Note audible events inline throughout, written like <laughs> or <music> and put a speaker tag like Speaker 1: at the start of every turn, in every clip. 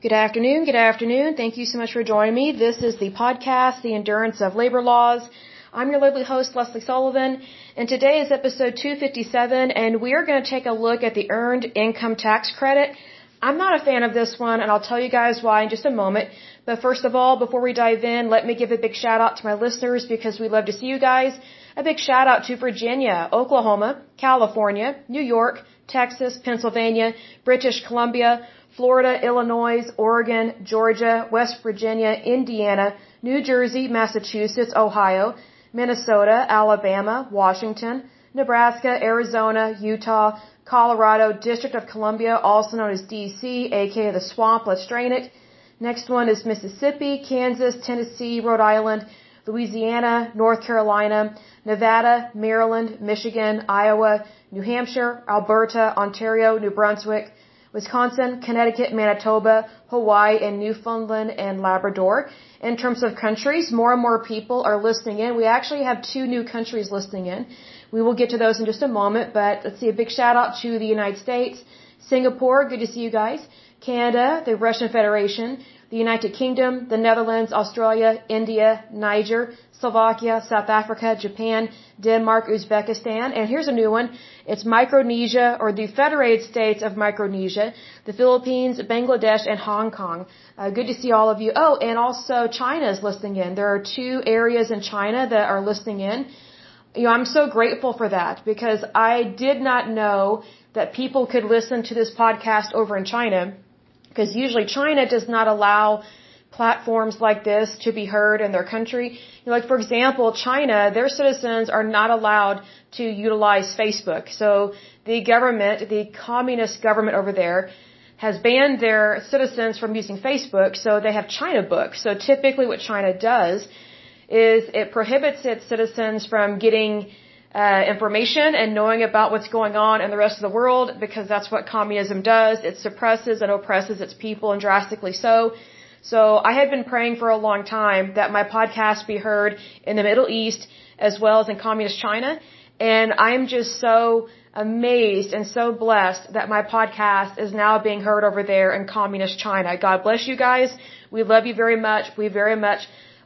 Speaker 1: Good afternoon. Good afternoon. Thank you so much for joining me. This is the podcast, The Endurance of Labor Laws. I'm your lovely host, Lesley Sullivan, and today is episode 257, and we are going to take a look at the Earned Income Tax Credit. I'm not a fan of this one, and I'll tell you guys why in just a moment. But first of all, before we dive in, let me give a big shout out to my listeners because we love to see you guys. A big shout out to Virginia, Oklahoma, California, New York, Texas, Pennsylvania, British Columbia, Florida, Illinois, Oregon, Georgia, West Virginia, Indiana, New Jersey, Massachusetts, Ohio, Minnesota, Alabama, Washington, Nebraska, Arizona, Utah, Colorado, District of Columbia, also known as DC, aka the swamp. Let's drain it. Next one is Mississippi, Kansas, Tennessee, Rhode Island, Louisiana, North Carolina, Nevada, Maryland, Michigan, Iowa, New Hampshire, Alberta, Ontario, New Brunswick, Wisconsin, Connecticut, Manitoba, Hawaii, and Newfoundland and Labrador. In terms of countries, more and more people are listening in. We actually have two new countries listening in. We will get to those in just a moment, but let's see a big shout out to the United States, Singapore, good to see you guys, Canada, the Russian Federation, the United Kingdom, the Netherlands, Australia, India, Niger, Slovakia, South Africa, Japan, Denmark, Uzbekistan, and here's a new one. It's Micronesia or the Federated States of Micronesia, the Philippines, Bangladesh, and Hong Kong. Uh, good to see all of you. Oh, and also China is listening in. There are two areas in China that are listening in. You know, I'm so grateful for that because I did not know that people could listen to this podcast over in China because usually China does not allow platforms like this to be heard in their country. You know, like for example, China, their citizens are not allowed to utilize Facebook. So the government, the communist government over there, has banned their citizens from using Facebook, so they have China books. So typically what China does is it prohibits its citizens from getting uh, information and knowing about what's going on in the rest of the world because that's what communism does. It suppresses and oppresses its people and drastically so. So I had been praying for a long time that my podcast be heard in the Middle East as well as in communist China. And I am just so amazed and so blessed that my podcast is now being heard over there in communist China. God bless you guys. We love you very much. We very much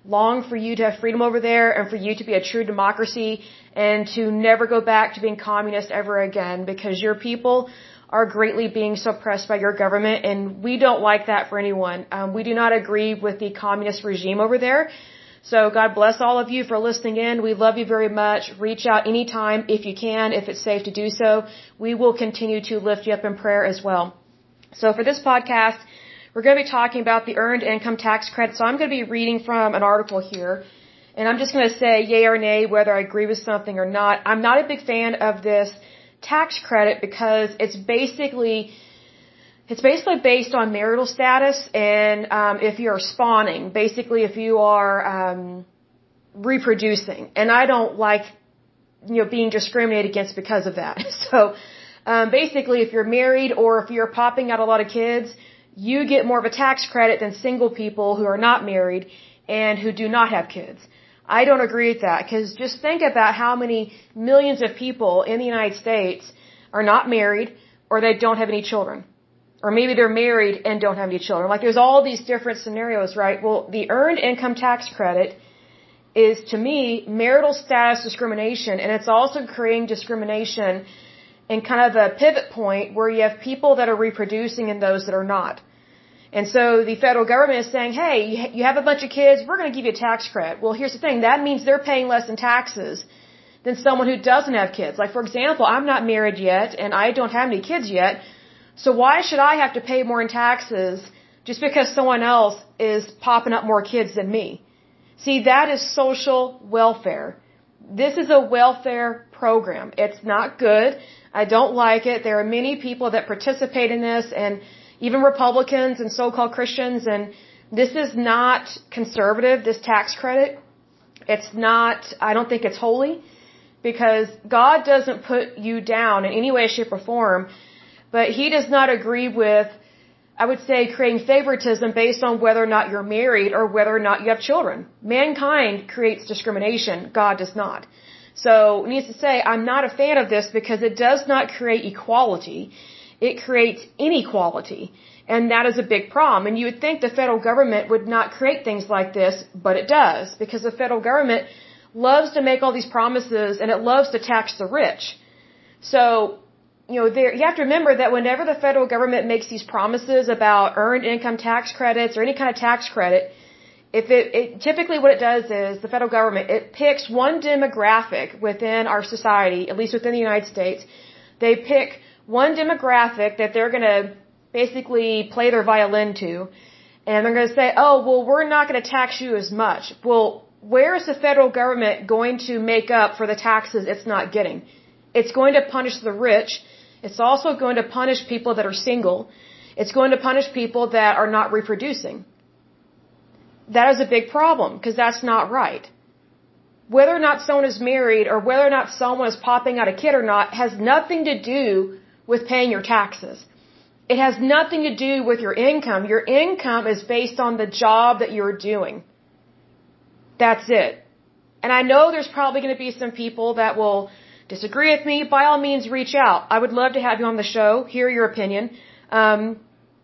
Speaker 1: long for you to have freedom over there and for you to be a true democracy and to never go back to being communist ever again because your people are greatly being suppressed by your government, and we don't like that for anyone. Um, we do not agree with the communist regime over there. So God bless all of you for listening in. We love you very much. Reach out anytime if you can, if it's safe to do so. We will continue to lift you up in prayer as well. So for this podcast, we're going to be talking about the earned income tax credit. So I'm going to be reading from an article here. And I'm just going to say yay or nay whether I agree with something or not. I'm not a big fan of this tax credit because it's basically it's basically based on marital status and um, if you're spawning, basically if you are um, reproducing. And I don't like you know being discriminated against because of that. <laughs> So um, basically, if you're married or if you're popping out a lot of kids, you get more of a tax credit than single people who are not married and who do not have kids. I don't agree with that because just think about how many millions of people in the United States are not married or they don't have any children. Or maybe they're married and don't have any children. Like there's all these different scenarios, right? Well, the earned income tax credit is to me marital status discrimination and it's also creating discrimination in kind of a pivot point where you have people that are reproducing and those that are not. And so the federal government is saying, hey, you have a bunch of kids, we're going to give you a tax credit. Well, here's the thing. That means they're paying less in taxes than someone who doesn't have kids. Like, for example, I'm not married yet and I don't have any kids yet. So why should I have to pay more in taxes just because someone else is popping up more kids than me? See, that is social welfare. This is a welfare program. It's not good. I don't like it. There are many people that participate in this and even Republicans and so-called Christians, and this is not conservative, this tax credit. It's not, I don't think it's holy, because God doesn't put you down in any way, shape, or form, but He does not agree with, I would say, creating favoritism based on whether or not you're married or whether or not you have children. Mankind creates discrimination, God does not. So, needs to say, I'm not a fan of this because it does not create equality it creates inequality. And that is a big problem. And you would think the federal government would not create things like this, but it does. Because the federal government loves to make all these promises and it loves to tax the rich. So, you know, there, you have to remember that whenever the federal government makes these promises about earned income tax credits or any kind of tax credit, if it, it typically what it does is the federal government it picks one demographic within our society, at least within the United States, they pick one demographic that they're going to basically play their violin to, and they're going to say, "Oh, well, we're not going to tax you as much." Well, where is the federal government going to make up for the taxes it's not getting? It's going to punish the rich. It's also going to punish people that are single. It's going to punish people that are not reproducing that is a big problem because that's not right. Whether or not someone is married or whether or not someone is popping out a kid or not has nothing to do with paying your taxes. It has nothing to do with your income. Your income is based on the job that you're doing. That's it. And I know there's probably going to be some people that will disagree with me. By all means, reach out. I would love to have you on the show, hear your opinion. Um,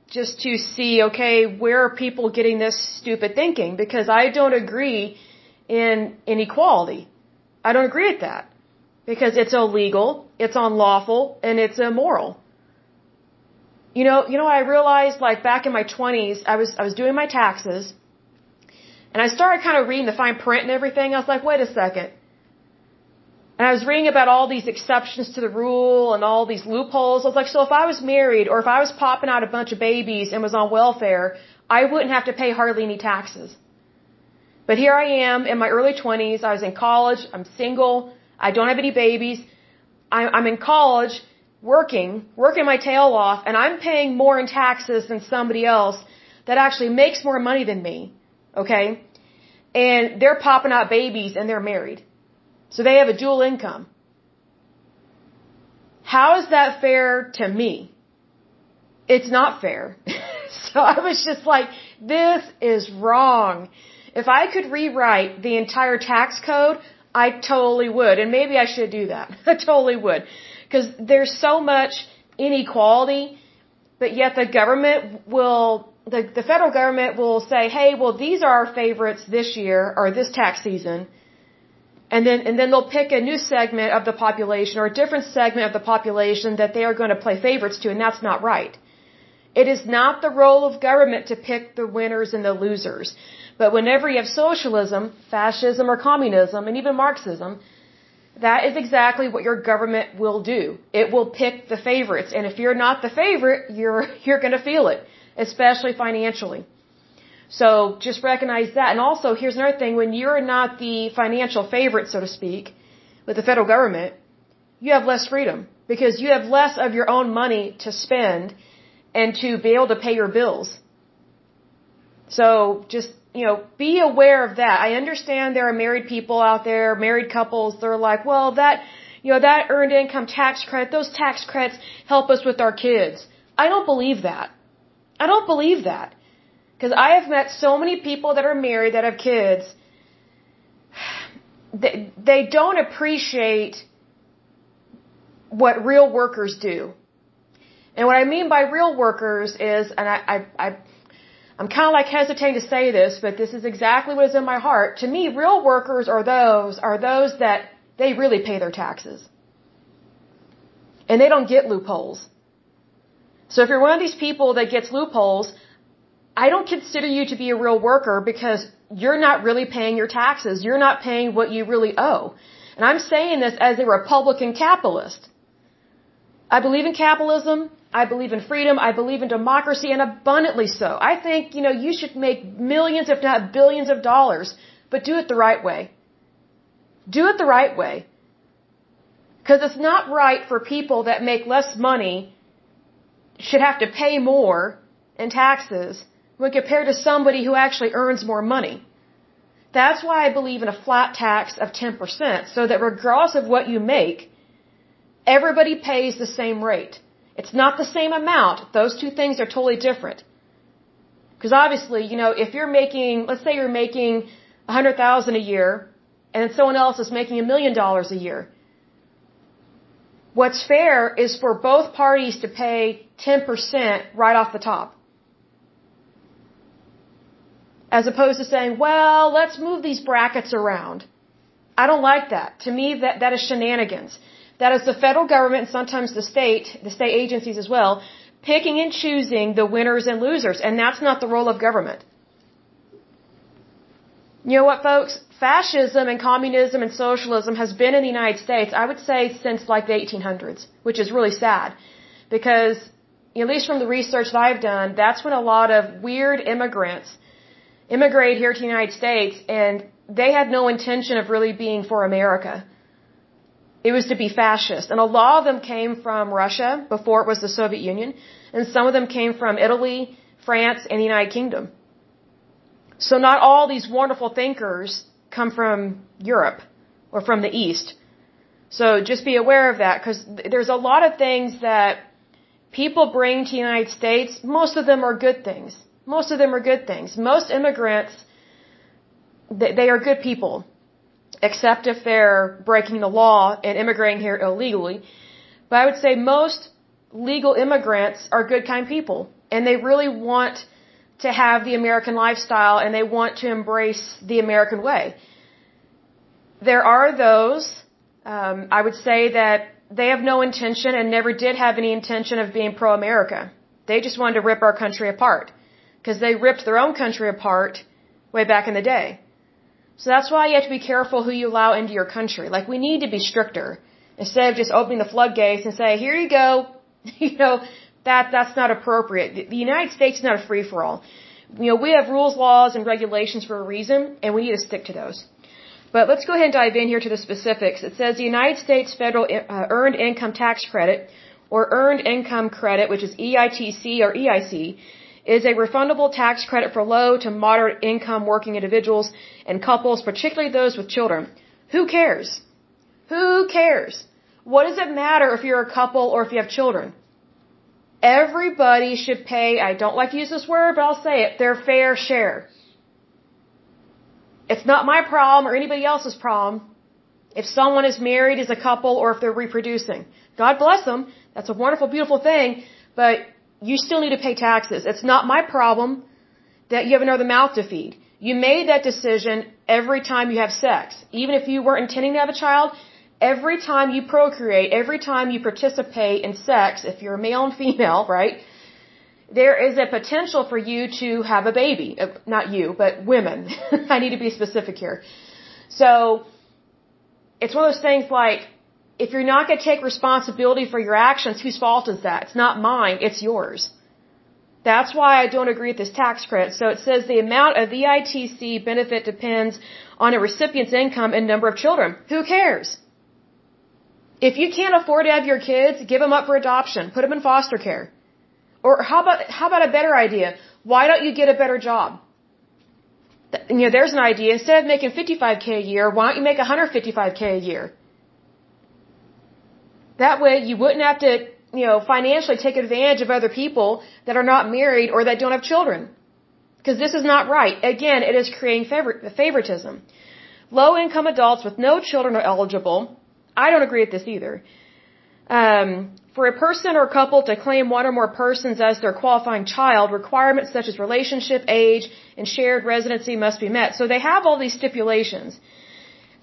Speaker 1: just to see, okay, where are people getting this stupid thinking? Because I don't agree in inequality. I don't agree with that. Because it's illegal, it's unlawful, and it's immoral. You know, you know what I realized like back in my 20s, I was I was doing my taxes and I started kind of reading the fine print and everything. I was like, "Wait a second. And I was reading about all these exceptions to the rule and all these loopholes. I was like, so if I was married or if I was popping out a bunch of babies and was on welfare, I wouldn't have to pay hardly any taxes. But here I am in my early 20s. I was in college. I'm single. I don't have any babies. I'm in college working, working my tail off, and I'm paying more in taxes than somebody else that actually makes more money than me. Okay? And they're popping out babies and they're married. So they have a dual income. How is that fair to me? It's not fair. <laughs> so I was just like, this is wrong. If I could rewrite the entire tax code, I totally would. And maybe I should do that. <laughs> I totally would. Because there's so much inequality, but yet the government will, the, the federal government will say, hey, well, these are our favorites this year or this tax season and then and then they'll pick a new segment of the population or a different segment of the population that they are going to play favorites to and that's not right it is not the role of government to pick the winners and the losers but whenever you have socialism fascism or communism and even marxism that is exactly what your government will do it will pick the favorites and if you're not the favorite you're <laughs> you're going to feel it especially financially so just recognize that. And also, here's another thing. When you're not the financial favorite, so to speak, with the federal government, you have less freedom because you have less of your own money to spend and to be able to pay your bills. So just, you know, be aware of that. I understand there are married people out there, married couples, they're like, well, that, you know, that earned income tax credit, those tax credits help us with our kids. I don't believe that. I don't believe that. Because I have met so many people that are married that have kids. They, they don't appreciate what real workers do. And what I mean by real workers is, and I, I, I I'm kind of like hesitating to say this, but this is exactly what is in my heart. To me, real workers are those, are those that they really pay their taxes. And they don't get loopholes. So if you're one of these people that gets loopholes, I don't consider you to be a real worker because you're not really paying your taxes. You're not paying what you really owe. And I'm saying this as a Republican capitalist. I believe in capitalism. I believe in freedom. I believe in democracy and abundantly so. I think, you know, you should make millions, if not billions of dollars, but do it the right way. Do it the right way. Because it's not right for people that make less money should have to pay more in taxes when compared to somebody who actually earns more money. That's why I believe in a flat tax of 10%, so that regardless of what you make, everybody pays the same rate. It's not the same amount. Those two things are totally different. Because obviously, you know, if you're making, let's say you're making a hundred thousand a year, and someone else is making a million dollars a year. What's fair is for both parties to pay 10% right off the top. As opposed to saying, well, let's move these brackets around. I don't like that. To me, that, that is shenanigans. That is the federal government sometimes the state, the state agencies as well, picking and choosing the winners and losers. And that's not the role of government. You know what, folks? Fascism and communism and socialism has been in the United States, I would say, since like the 1800s, which is really sad. Because, at least from the research that I've done, that's when a lot of weird immigrants immigrate here to the United States and they had no intention of really being for America. It was to be fascist. And a lot of them came from Russia before it was the Soviet Union. And some of them came from Italy, France, and the United Kingdom. So not all these wonderful thinkers come from Europe or from the East. So just be aware of that because there's a lot of things that people bring to the United States. Most of them are good things. Most of them are good things. Most immigrants, they, they are good people, except if they're breaking the law and immigrating here illegally. But I would say most legal immigrants are good kind people and they really want to have the American lifestyle and they want to embrace the American way. There are those, um, I would say that they have no intention and never did have any intention of being pro-America. They just wanted to rip our country apart because they ripped their own country apart way back in the day. So that's why you have to be careful who you allow into your country. Like we need to be stricter instead of just opening the floodgates and say, here you go. <laughs> you know, that, that's not appropriate. The United States is not a free for all. You know, we have rules, laws, and regulations for a reason, and we need to stick to those. But let's go ahead and dive in here to the specifics. It says the United States Federal uh, Earned Income Tax Credit, or Earned Income Credit, which is EITC or EIC, is a refundable tax credit for low to moderate income working individuals and couples, particularly those with children. Who cares? Who cares? What does it matter if you're a couple or if you have children? Everybody should pay, I don't like to use this word, but I'll say it, their fair share. It's not my problem or anybody else's problem if someone is married as a couple or if they're reproducing. God bless them. That's a wonderful, beautiful thing, but you still need to pay taxes. It's not my problem that you have another mouth to feed. You made that decision every time you have sex. Even if you weren't intending to have a child, every time you procreate, every time you participate in sex, if you're a male and female, <laughs> right, there is a potential for you to have a baby. Uh, not you, but women. <laughs> I need to be specific here. So, it's one of those things like, if you're not going to take responsibility for your actions, whose fault is that? It's not mine, it's yours. That's why I don't agree with this tax credit. So it says the amount of the ITC benefit depends on a recipient's income and number of children. Who cares? If you can't afford to have your kids, give them up for adoption. Put them in foster care. Or how about, how about a better idea? Why don't you get a better job? You know, there's an idea. Instead of making 55k a year, why don't you make 155k a year? That way you wouldn't have to, you know, financially take advantage of other people that are not married or that don't have children. Because this is not right. Again, it is creating favor- favoritism. Low income adults with no children are eligible I don't agree with this either. Um, for a person or couple to claim one or more persons as their qualifying child, requirements such as relationship, age, and shared residency must be met. So they have all these stipulations.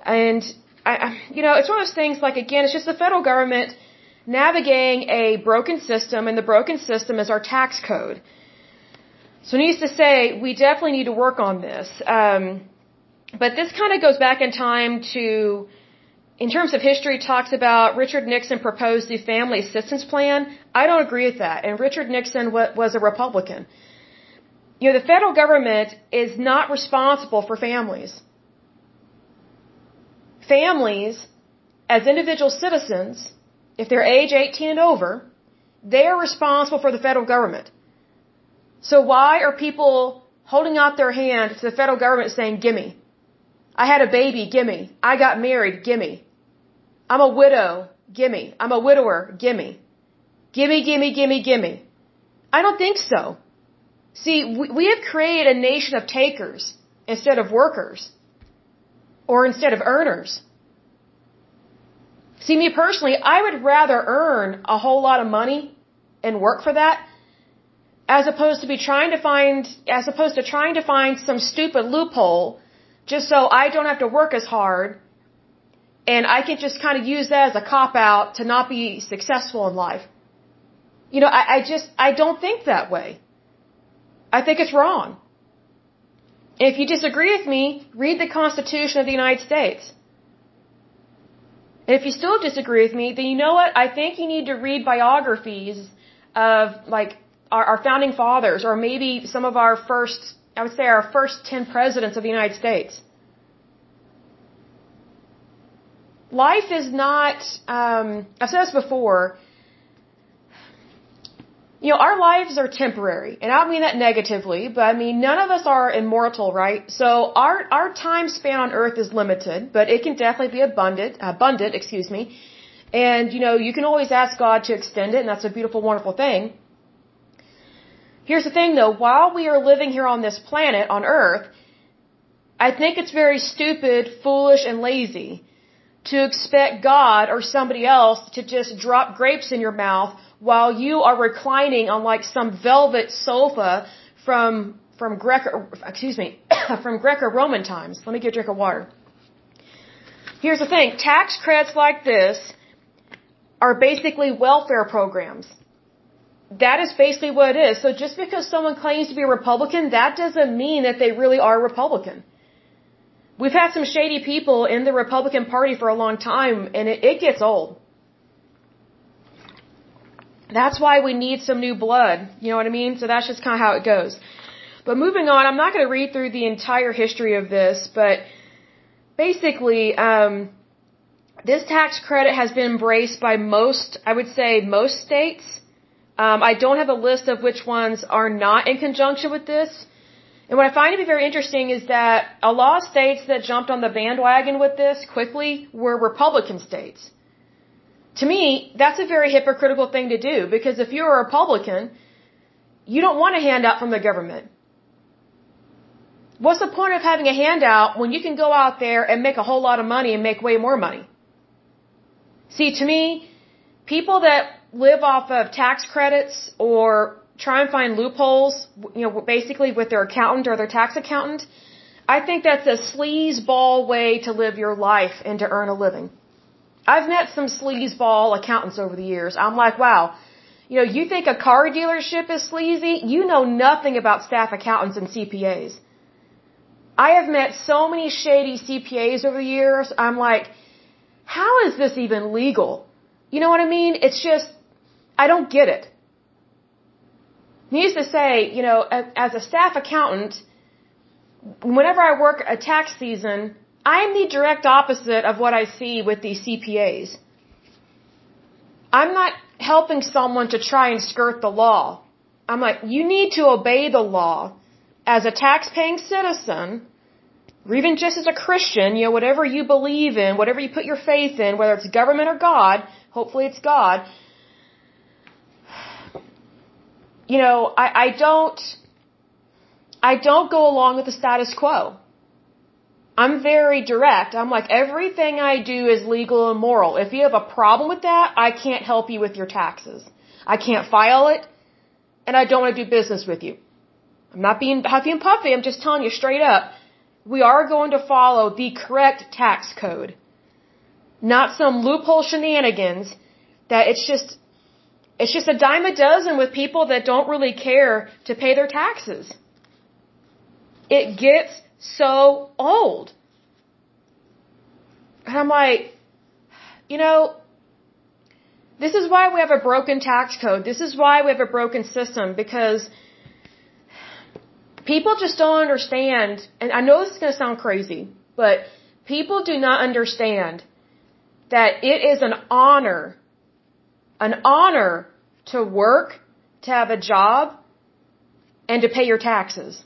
Speaker 1: And, I, you know, it's one of those things like, again, it's just the federal government navigating a broken system, and the broken system is our tax code. So needs to say, we definitely need to work on this. Um, but this kind of goes back in time to in terms of history, talks about Richard Nixon proposed the Family Assistance Plan. I don't agree with that. And Richard Nixon was a Republican. You know, the federal government is not responsible for families. Families, as individual citizens, if they're age 18 and over, they are responsible for the federal government. So why are people holding out their hand to the federal government saying, gimme? I had a baby, gimme. I got married, gimme. I'm a widow, gimme. I'm a widower, gimme. Gimme, gimme, gimme, gimme. I don't think so. See, we, we have created a nation of takers instead of workers. Or instead of earners. See, me personally, I would rather earn a whole lot of money and work for that as opposed to be trying to find as opposed to trying to find some stupid loophole just so I don't have to work as hard and I can just kind of use that as a cop out to not be successful in life. You know, I, I just I don't think that way. I think it's wrong. If you disagree with me, read the Constitution of the United States. And if you still disagree with me, then you know what? I think you need to read biographies of like our, our founding fathers or maybe some of our first, I would say our first 10 presidents of the United States. Life is not, um, I've said this before, you know, our lives are temporary, and I don't mean that negatively, but I mean none of us are immortal, right? So our our time span on Earth is limited, but it can definitely be abundant, abundant, excuse me. And you know, you can always ask God to extend it, and that's a beautiful, wonderful thing. Here's the thing, though: while we are living here on this planet, on Earth, I think it's very stupid, foolish, and lazy to expect God or somebody else to just drop grapes in your mouth while you are reclining on like some velvet sofa from from Greco excuse me <coughs> from Greco-Roman times. Let me get a drink of water. Here's the thing, tax credits like this are basically welfare programs. That is basically what it is. So just because someone claims to be a Republican, that doesn't mean that they really are Republican. We've had some shady people in the Republican Party for a long time, and it, it gets old. That's why we need some new blood. You know what I mean? So that's just kind of how it goes. But moving on, I'm not going to read through the entire history of this, but basically, um, this tax credit has been embraced by most, I would say, most states. Um, I don't have a list of which ones are not in conjunction with this. And what I find to be very interesting is that a lot of states that jumped on the bandwagon with this quickly were Republican states to me, that's a very hypocritical thing to do because if you're a Republican, you don't want a handout from the government. What's the point of having a handout when you can go out there and make a whole lot of money and make way more money? See, to me, people that live off of tax credits or try and find loopholes, you know, basically with their accountant or their tax accountant, I think that's a sleazeball way to live your life and to earn a living. I've met some sleazeball accountants over the years. I'm like, wow, you know, you think a car dealership is sleazy? You know nothing about staff accountants and CPAs. I have met so many shady CPAs over the years. I'm like, how is this even legal? You know what I mean? It's just, I don't get it. Needs to say, you know, as a staff accountant, whenever I work a tax season, I'm the direct opposite of what I see with these CPAs. I'm not helping someone to try and skirt the law. I'm like, you need to obey the law as a tax-paying citizen, or even just as a Christian, you know, whatever you believe in, whatever you put your faith in, whether it's government or God, hopefully it's God. You know, I, I don't, I don't go along with the status quo. I'm very direct. I'm like, everything I do is legal and moral. If you have a problem with that, I can't help you with your taxes. I can't file it, and I don't want to do business with you. I'm not being huffy and puffy. I'm just telling you straight up. We are going to follow the correct tax code. Not some loophole shenanigans that it's just, it's just a dime a dozen with people that don't really care to pay their taxes. It gets so old. And I'm like, you know, this is why we have a broken tax code. This is why we have a broken system because people just don't understand. And I know this is going to sound crazy, but people do not understand that it is an honor, an honor to work, to have a job, and to pay your taxes.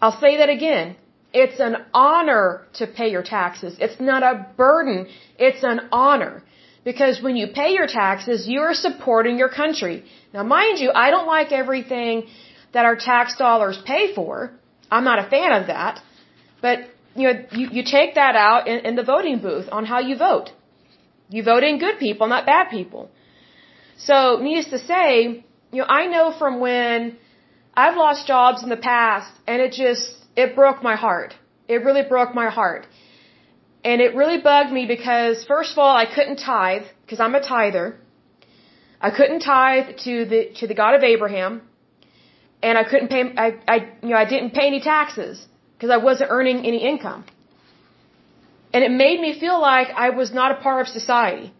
Speaker 1: I'll say that again. It's an honor to pay your taxes. It's not a burden. It's an honor. Because when you pay your taxes, you are supporting your country. Now mind you, I don't like everything that our tax dollars pay for. I'm not a fan of that. But, you know, you, you take that out in, in the voting booth on how you vote. You vote in good people, not bad people. So, needless to say, you know, I know from when I've lost jobs in the past and it just, it broke my heart. It really broke my heart. And it really bugged me because first of all, I couldn't tithe because I'm a tither. I couldn't tithe to the, to the God of Abraham. And I couldn't pay, I, I, you know, I didn't pay any taxes because I wasn't earning any income. And it made me feel like I was not a part of society.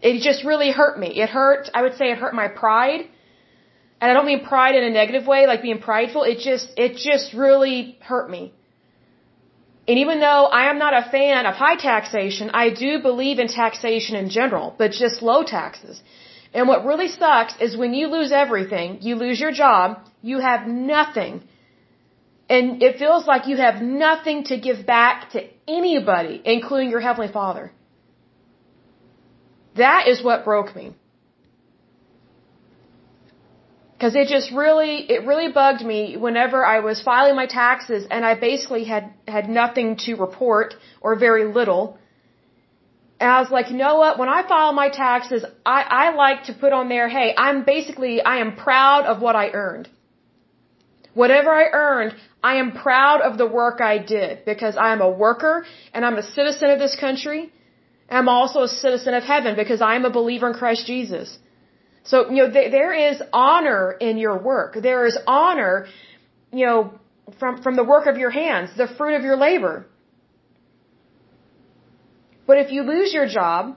Speaker 1: It just really hurt me. It hurt, I would say it hurt my pride. And I don't mean pride in a negative way, like being prideful. It just, it just really hurt me. And even though I am not a fan of high taxation, I do believe in taxation in general, but just low taxes. And what really sucks is when you lose everything, you lose your job, you have nothing. And it feels like you have nothing to give back to anybody, including your Heavenly Father. That is what broke me. Cause it just really, it really bugged me whenever I was filing my taxes and I basically had, had nothing to report or very little. And I was like, you know what? When I file my taxes, I, I like to put on there, hey, I'm basically, I am proud of what I earned. Whatever I earned, I am proud of the work I did because I am a worker and I'm a citizen of this country I'm also a citizen of heaven because I am a believer in Christ Jesus. So, you know, th- there is honor in your work. There is honor, you know, from, from the work of your hands, the fruit of your labor. But if you lose your job,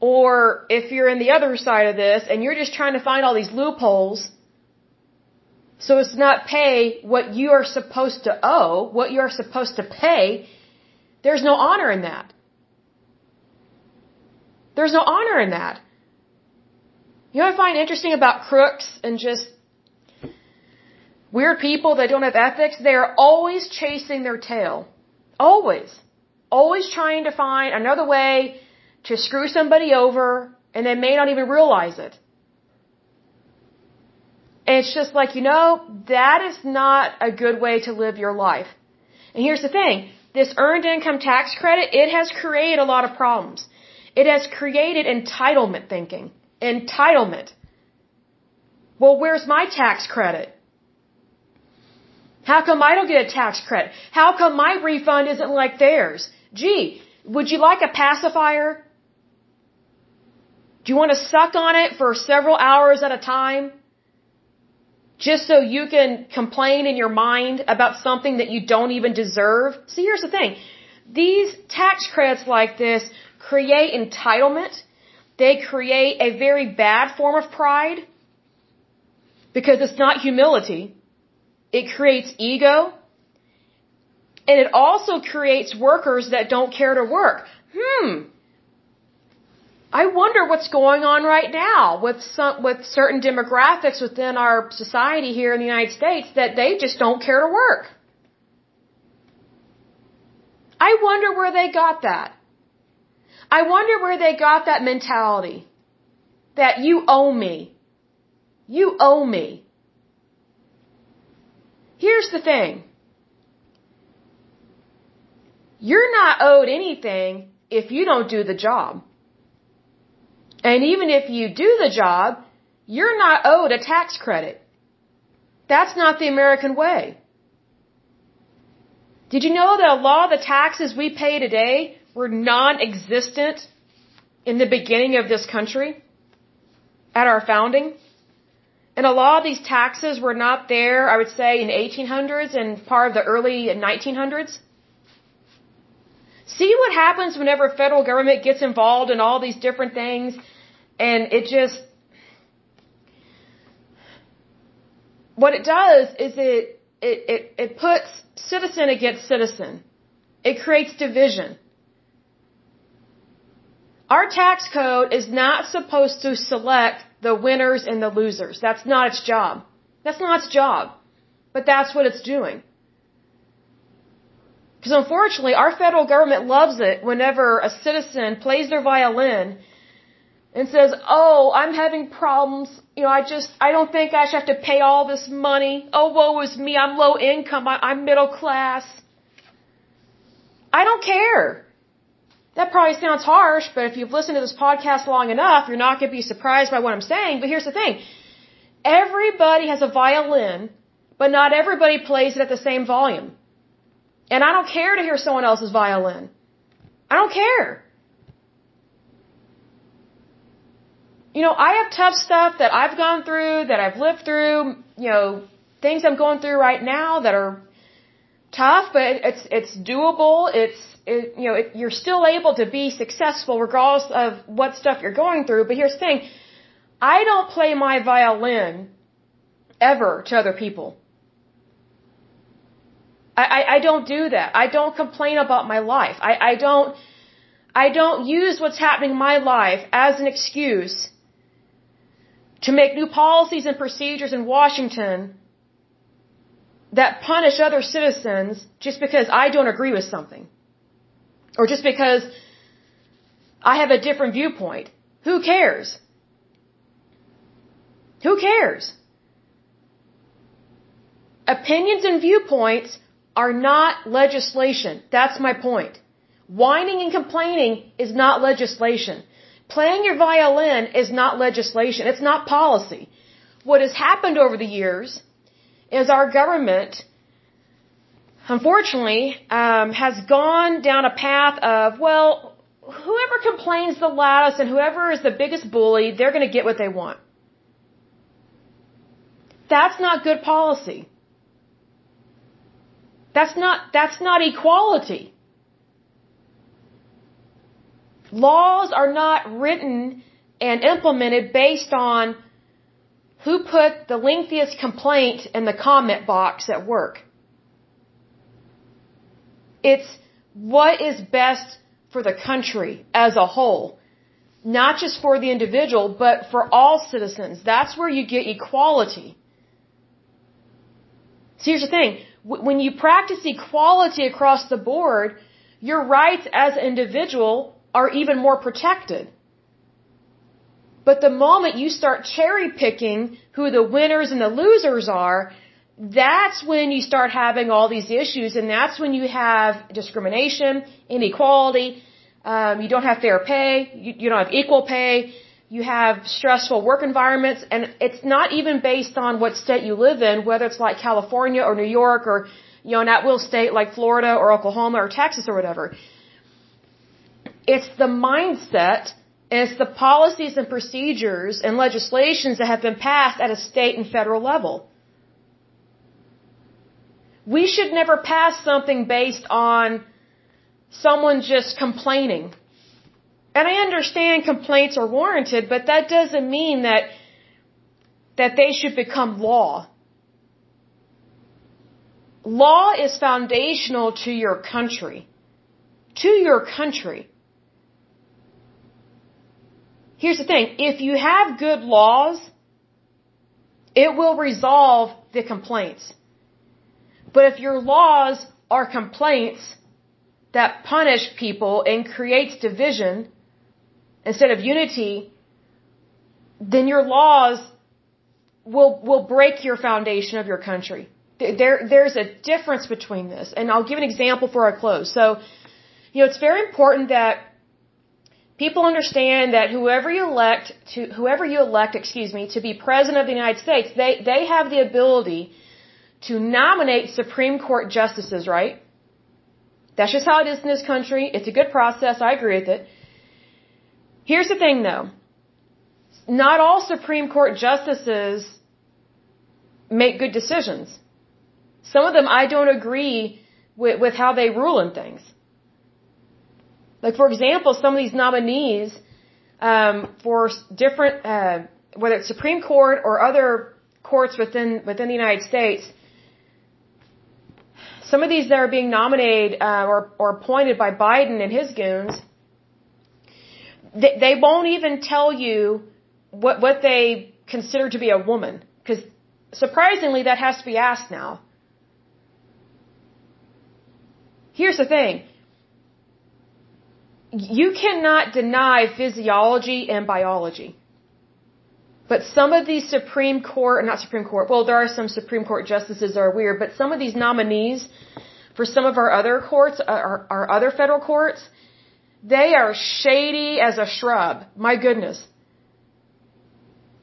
Speaker 1: or if you're in the other side of this and you're just trying to find all these loopholes so it's not pay what you are supposed to owe, what you are supposed to pay, there's no honor in that. There's no honor in that. You know what I find interesting about crooks and just weird people that don't have ethics? They are always chasing their tail. Always. Always trying to find another way to screw somebody over and they may not even realize it. It's just like, you know, that is not a good way to live your life. And here's the thing. This earned income tax credit, it has created a lot of problems. It has created entitlement thinking. Entitlement. Well, where's my tax credit? How come I don't get a tax credit? How come my refund isn't like theirs? Gee, would you like a pacifier? Do you want to suck on it for several hours at a time? Just so you can complain in your mind about something that you don't even deserve? See, here's the thing. These tax credits like this create entitlement. They create a very bad form of pride because it's not humility. It creates ego. And it also creates workers that don't care to work. Hmm. I wonder what's going on right now with some, with certain demographics within our society here in the United States that they just don't care to work. I wonder where they got that. I wonder where they got that mentality. That you owe me. You owe me. Here's the thing. You're not owed anything if you don't do the job. And even if you do the job, you're not owed a tax credit. That's not the American way. Did you know that a lot of the taxes we pay today were non-existent in the beginning of this country at our founding. And a lot of these taxes were not there, I would say, in the 1800s and part of the early 1900s. See what happens whenever federal government gets involved in all these different things and it just what it does is it it it, it puts citizen against citizen. It creates division. Our tax code is not supposed to select the winners and the losers. That's not its job. That's not its job. But that's what it's doing. Because unfortunately, our federal government loves it whenever a citizen plays their violin and says, Oh, I'm having problems. You know, I just, I don't think I should have to pay all this money. Oh, woe is me. I'm low income. I, I'm middle class. I don't care. That probably sounds harsh, but if you've listened to this podcast long enough, you're not going to be surprised by what I'm saying. But here's the thing. Everybody has a violin, but not everybody plays it at the same volume. And I don't care to hear someone else's violin. I don't care. You know, I have tough stuff that I've gone through, that I've lived through, you know, things I'm going through right now that are tough, but it's, it's doable. It's, it, you know, it, you're still able to be successful regardless of what stuff you're going through. But here's the thing. I don't play my violin ever to other people. I, I, I don't do that. I don't complain about my life. I, I don't, I don't use what's happening in my life as an excuse to make new policies and procedures in Washington that punish other citizens just because I don't agree with something. Or just because I have a different viewpoint. Who cares? Who cares? Opinions and viewpoints are not legislation. That's my point. Whining and complaining is not legislation. Playing your violin is not legislation. It's not policy. What has happened over the years is our government, unfortunately, um, has gone down a path of, well, whoever complains the loudest and whoever is the biggest bully, they're going to get what they want. That's not good policy. That's not, that's not equality. Laws are not written and implemented based on who put the lengthiest complaint in the comment box at work. It's what is best for the country as a whole. Not just for the individual, but for all citizens. That's where you get equality. So here's the thing. When you practice equality across the board, your rights as an individual are even more protected. But the moment you start cherry picking who the winners and the losers are, that's when you start having all these issues, and that's when you have discrimination, inequality, um, you don't have fair pay, you, you don't have equal pay, you have stressful work environments, and it's not even based on what state you live in, whether it's like California or New York or, you know, an at-will state like Florida or Oklahoma or Texas or whatever. It's the mindset and it's the policies and procedures and legislations that have been passed at a state and federal level. We should never pass something based on someone just complaining. And I understand complaints are warranted, but that doesn't mean that that they should become law. Law is foundational to your country. To your country. Here's the thing. If you have good laws, it will resolve the complaints. But if your laws are complaints that punish people and creates division instead of unity, then your laws will, will break your foundation of your country. There, there's a difference between this. And I'll give an example for our close. So, you know, it's very important that people understand that whoever you elect to whoever you elect, excuse me, to be president of the United States, they they have the ability to nominate Supreme Court justices, right? That's just how it is in this country. It's a good process. I agree with it. Here's the thing though. Not all Supreme Court justices make good decisions. Some of them I don't agree with, with how they rule in things. Like for example, some of these nominees um, for different, uh, whether it's Supreme Court or other courts within within the United States, some of these that are being nominated uh, or or appointed by Biden and his goons, they, they won't even tell you what what they consider to be a woman because surprisingly that has to be asked now. Here's the thing you cannot deny physiology and biology. But some of these Supreme Court, not Supreme Court, well, there are some Supreme Court justices are weird, but some of these nominees for some of our other courts, uh, our, our other federal courts, they are shady as a shrub. My goodness.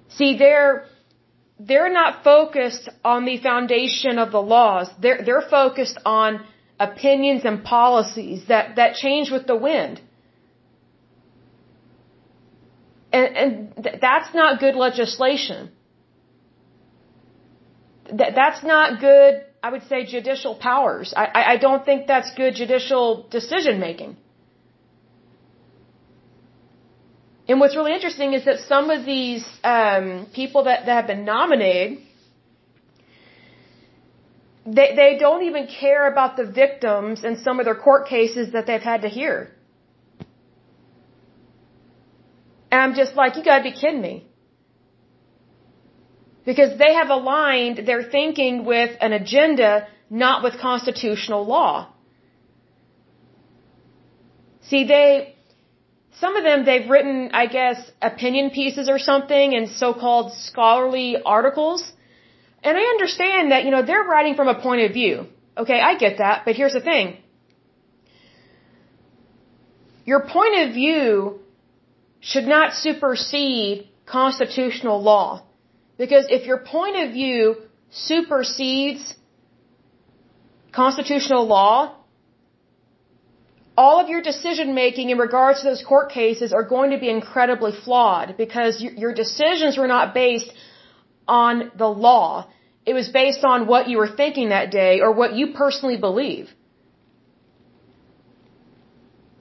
Speaker 1: See, they're, they're not focused on the foundation of the laws. They're, they're focused on opinions and policies that, that change with the wind. And, and th- that's not good legislation. Th- that's not good, I would say, judicial powers. I, I, I don't think that's good judicial decision making. And what's really interesting is that some of these um, people that, that have been nominated, they, they don't even care about the victims in some of their court cases that they've had to hear. And I'm just like, you gotta be kidding me. Because they have aligned their thinking with an agenda, not with constitutional law. See, they, some of them, they've written, I guess, opinion pieces or something and so-called scholarly articles. And I understand that, you know, they're writing from a point of view. Okay, I get that, but here's the thing. Your point of view should not supersede constitutional law. Because if your point of view supersedes constitutional law, all of your decision making in regards to those court cases are going to be incredibly flawed because your decisions were not based on the law. It was based on what you were thinking that day or what you personally believe.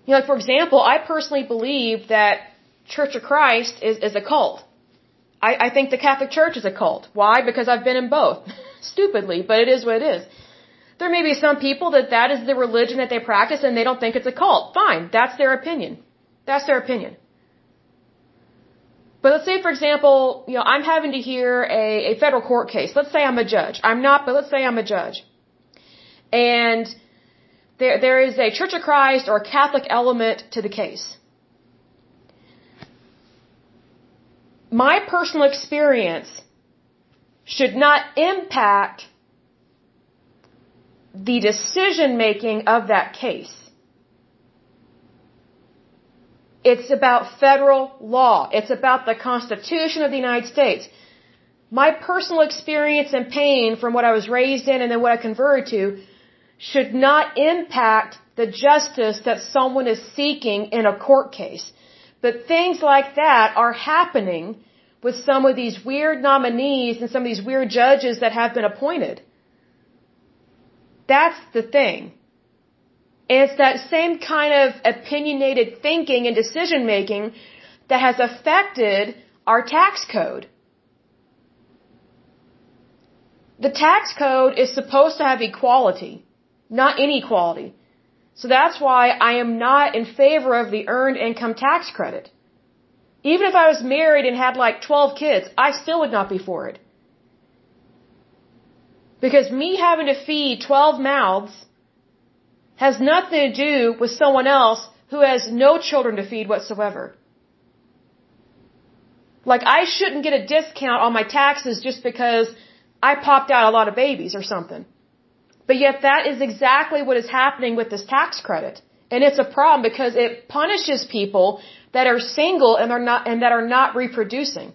Speaker 1: You know, like for example, I personally believe that Church of Christ is, is a cult. I, I think the Catholic Church is a cult. Why? Because I've been in both. <laughs> Stupidly, but it is what it is. There may be some people that that is the religion that they practice and they don't think it's a cult. Fine. That's their opinion. That's their opinion. But let's say, for example, you know, I'm having to hear a, a federal court case. Let's say I'm a judge. I'm not, but let's say I'm a judge. And there, there is a Church of Christ or a Catholic element to the case. My personal experience should not impact the decision making of that case. It's about federal law. It's about the Constitution of the United States. My personal experience and pain from what I was raised in and then what I converted to should not impact the justice that someone is seeking in a court case. But things like that are happening with some of these weird nominees and some of these weird judges that have been appointed. That's the thing. And it's that same kind of opinionated thinking and decision making that has affected our tax code. The tax code is supposed to have equality, not inequality. So that's why I am not in favor of the earned income tax credit. Even if I was married and had like 12 kids, I still would not be for it. Because me having to feed 12 mouths has nothing to do with someone else who has no children to feed whatsoever. Like I shouldn't get a discount on my taxes just because I popped out a lot of babies or something. But yet that is exactly what is happening with this tax credit. And it's a problem because it punishes people that are single and are not and that are not reproducing.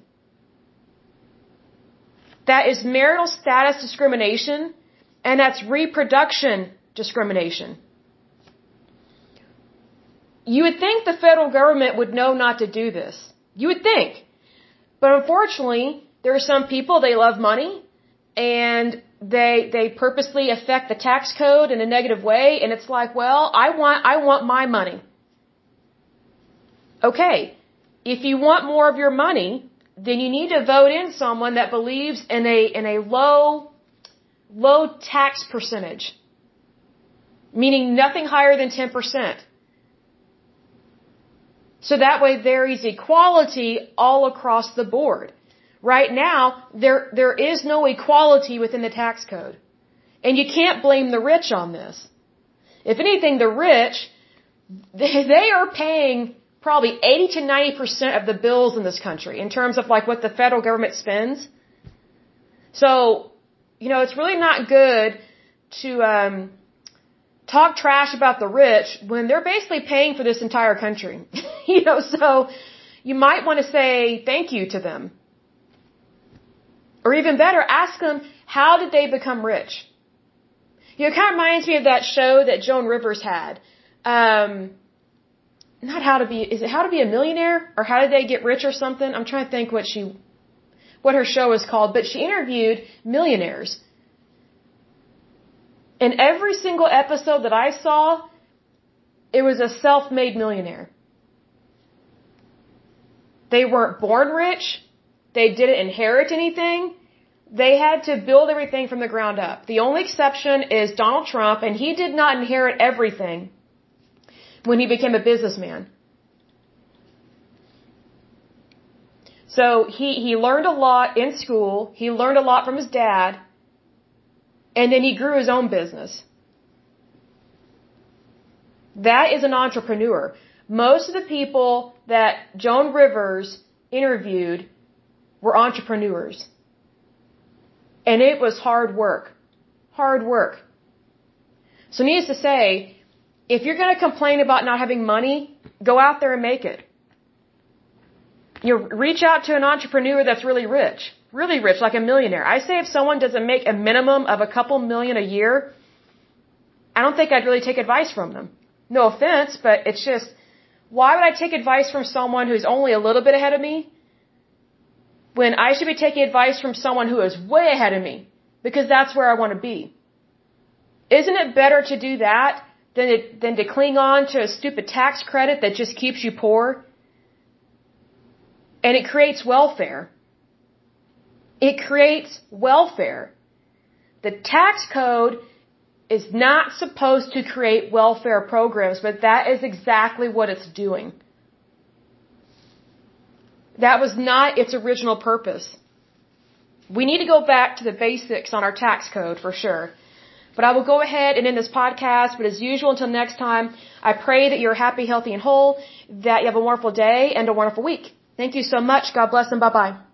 Speaker 1: That is marital status discrimination and that's reproduction discrimination. You would think the federal government would know not to do this. You would think. But unfortunately, there are some people, they love money and they, they purposely affect the tax code in a negative way and it's like, well, I want, I want my money. Okay. If you want more of your money, then you need to vote in someone that believes in a in a low low tax percentage meaning nothing higher than 10% so that way there is equality all across the board right now there there is no equality within the tax code and you can't blame the rich on this if anything the rich <laughs> they, are paying probably 80 to 90% of the bills in this country in terms of like what the federal government spends. So, you know, it's really not good to um, talk trash about the rich when they're basically paying for this entire country. <laughs> you know, so you might want to say thank you to them. Or even better, ask them, how did they become rich? You know, it kind of reminds me of that show that Joan Rivers had. Um, not how to be, is it how to be a millionaire? Or how did they get rich or something? I'm trying to think what she, what her show is called, but she interviewed millionaires. In every single episode that I saw, it was a self-made millionaire. They weren't born rich. They didn't inherit anything. They had to build everything from the ground up. The only exception is Donald Trump, and he did not inherit everything when he became a businessman. So he, he learned a lot in school. He learned a lot from his dad. And then he grew his own business. That is an entrepreneur. Most of the people that Joan Rivers interviewed were entrepreneurs. And it was hard work. Hard work. So needless to say, if you're going to complain about not having money, go out there and make it. You reach out to an entrepreneur that's really rich. Really rich, like a millionaire. I say if someone doesn't make a minimum of a couple million a year, I don't think I'd really take advice from them. No offense, but it's just, why would I take advice from someone who's only a little bit ahead of me when I should be taking advice from someone who is way ahead of me because that's where I want to be. Isn't it better to do that than to, than to cling on to a stupid tax credit that just keeps you poor? And it creates welfare. It creates welfare. The tax code is not supposed to create welfare programs, but that is exactly what it's doing. That was not its original purpose. We need to go back to the basics on our tax code for sure. But I will go ahead and end this podcast. But as usual, until next time, I pray that you're happy, healthy, and whole, that you have a wonderful day and a wonderful week. Thank you so much. God bless and bye bye.